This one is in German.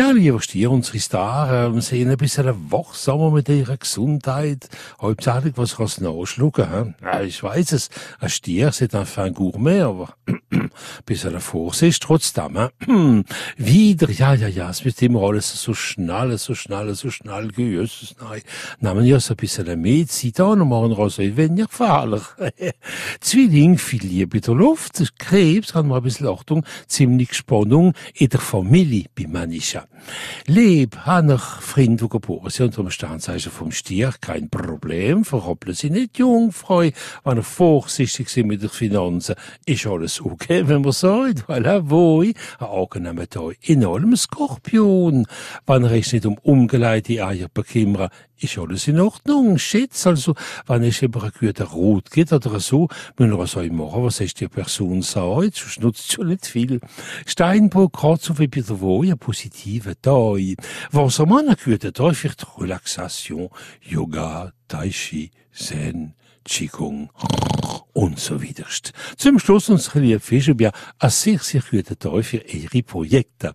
Ja, lieber Stier, unsere Star ähm, sehen ein bisschen wachsamer mit ihrer Gesundheit. Hauptsächlich, was kannst du nachschlucken? He? Ja, ich weiß es. Ein Stier, c'est un fin gourmet, aber bisschen Vorsicht trotzdem. He? Wieder, ja, ja, ja, es wird immer alles so schnell, so schnell, so schnell gehen. Jesus, nein. Nehmen ja so ein bisschen mehr Zeit an und machen also ein wenig gefährlich. Zwilling, viel Liebe in der Luft. Krebs, kann man ein bisschen Achtung, ziemlich Spannung in der Familie bei manchen. Leb, Hanner, Freund, die geboren sind dem Sternzeichen vom Stier, kein Problem, verhoppeln Sie nicht Jungfrau, wenn ihr vorsichtig sind mit den Finanzen, ist alles okay, weil er wohl, ein angenehmer Tag in allem Skorpion, wenn er sich nicht um umgeleitete Eier bekümmert, ist alles in Ordnung. Schätz, also, wenn es über einen guten Rot geht oder so, müssen wir so machen, was ist die Person sagt, sonst nutzt schon nicht viel. Steinbock, gerade so wie bei der Wohl, ein positiver Tag. Was am einen guten Tag für die Relaxation, Yoga, Tai Chi, Zen, Qigong und so weiter. Zum Schluss unsere liebe Fische, ein sehr, sehr guter Tag für Ihre Projekte.